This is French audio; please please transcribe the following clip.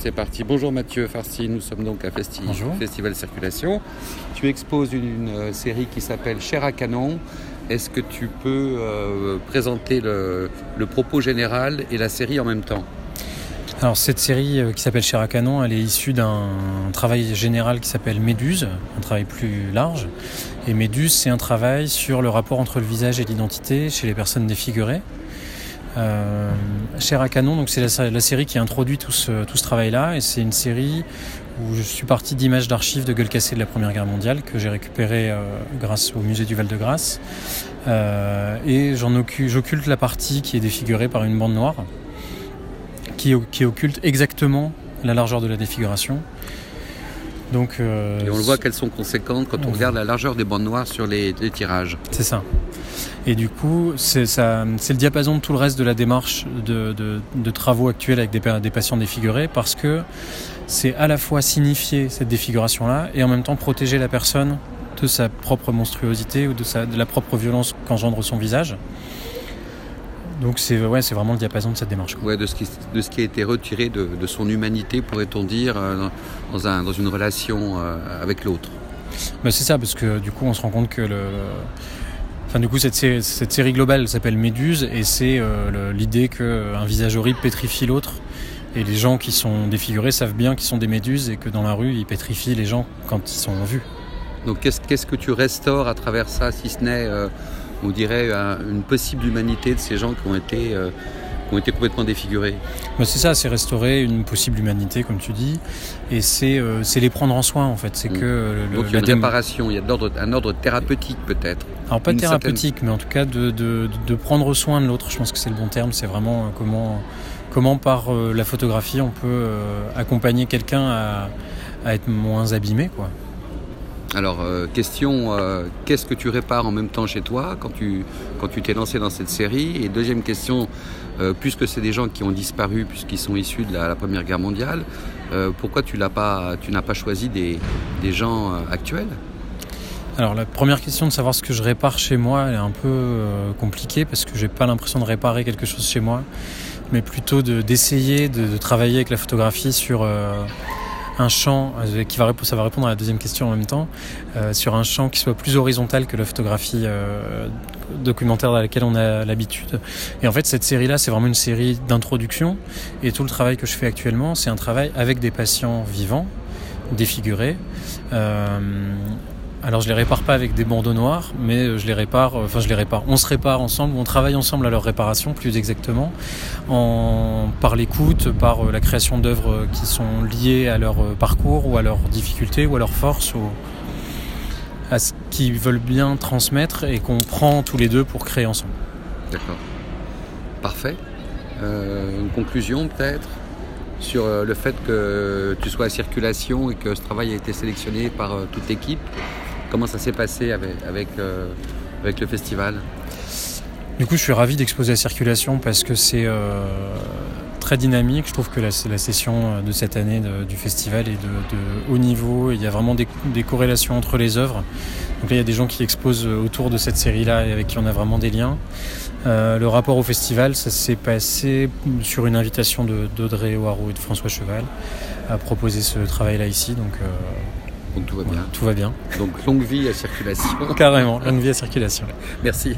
c'est parti. Bonjour Mathieu Farsi, nous sommes donc à Festi- Bonjour. Festival Circulation. Tu exposes une, une, euh, série qui s'appelle Cher à canon. Est-ce que tu peux euh, présenter le, le propos général et la série en même temps? Alors cette série euh, qui s'appelle Cher à Canon, elle est issue d'un travail général qui s'appelle Méduse, un travail plus large. Et Méduse, c'est un travail sur le rapport entre le visage et l'identité chez les personnes défigurées. Euh, Cher à Canon, donc c'est la, série qui introduit tout ce, travail-là, et c'est une série où je suis parti d'images d'archives de gueules cassées de la Première Guerre mondiale que j'ai récupérées euh, grâce au musée du Val-de-Grâce. Euh, et j'occulte la partie qui est défigurée par une bande noire, qui occulte exactement la largeur de la défiguration. Donc, euh, Et on le voit qu'elles sont conséquentes quand on on- regarde la largeur des bandes noires sur les, les tirages. C'est ça. Et du coup, c'est le diapason de tout le reste de la démarche de, de- de travaux actuels avec des, des patients défigurés parce que c'est à la fois signifier cette défiguration-là et en même temps protéger la personne de sa propre monstruosité ou de, sa, de la propre violence qu'engendre son visage. Donc c'est ouais, c'est vraiment le diapason de cette démarche. quoi. Ouais, de, ce qui, de ce qui a été retiré de, de son humanité, pourrait-on dire, euh, dans, un- dans une relation euh, avec l'autre. Bah, c'est ça, parce que du coup, on se rend compte que le. Enfin, du coup, cette série, cette série globale elle s'appelle Méduse et c'est euh, l'idée qu'un visage horrible pétrifie l'autre. Et les gens qui sont défigurés savent bien qu'ils sont des méduses et que dans la rue, ils pétrifient les gens quand ils sont vus. Donc qu'est-ce qu'est-ce que tu restaures à travers ça, si ce n'est, euh, on dirait, un- une possible humanité de ces gens qui ont été, euh, qui ont été complètement défigurés Bah, c'est ça, c'est restaurer une possible humanité, comme tu dis. Et c'est euh, les prendre en soin, en fait. C'est Mm. que euh, le, Donc il y a la une dém- réparation, il y a un ordre thérapeutique peut-être. Alors pas une thérapeutique, mais en tout cas de, de, de prendre soin de l'autre. Je pense que c'est le bon terme. C'est vraiment comment, comment par euh, la photographie on peut euh, accompagner quelqu'un à, à être moins abîmé. Quoi. Alors, euh, question, euh, qu'est-ce que tu répares en même temps chez toi quand tu t'es lancé dans cette série? Et deuxième question, euh, puisque c'est des gens qui ont disparu puisqu'ils sont issus de la, Première Guerre mondiale, pourquoi tu n'as pas choisi des, gens actuels? Alors la première question de savoir ce que je répare chez moi, est un peu compliquée parce que j'ai pas l'impression de réparer quelque chose chez moi, mais plutôt de- d'essayer de, travailler avec la photographie sur un champ euh, qui va ça va répondre à la deuxième question en même temps, euh, sur un champ qui soit plus horizontal que la photographie euh, documentaire à laquelle on a l'habitude. Et en fait cette série là c'est vraiment une série d'introduction et tout le travail que je fais actuellement c'est un travail avec des patients vivants, défigurés. Alors je les répare pas avec des bandeaux noirs, mais je les répare, euh, enfin je les répare. On se répare ensemble, on travaille ensemble à leur réparation, plus exactement, en, par l'écoute, par euh, la création d'œuvres qui sont liées à leur euh, parcours ou à leurs difficultés ou à leurs forces ou à ce qu'ils veulent bien transmettre et qu'on prend tous les deux pour créer ensemble. D'accord. Parfait. Euh, une conclusion peut-être sur euh, le fait que tu sois à circulation et que ce travail a été sélectionné par euh, toute l'équipe? Comment ça s'est passé avec, euh, avec le festival Du coup, je suis ravi d'exposer la circulation parce que c'est euh, très dynamique. Je trouve que la, session euh, de cette année du festival est de, haut niveau. Il y a vraiment des, corrélations entre les œuvres. Donc là, il y a des gens qui exposent autour de cette série-là et avec qui on a vraiment des liens. Le rapport au festival, ça s'est passé sur une invitation d'Audrey Oirot et de François Cheval à proposer ce travail-là ici. Donc Donc tout va voilà, bien. tout va bien. Donc longue vie à circulation. Carrément, longue vie à circulation. Merci.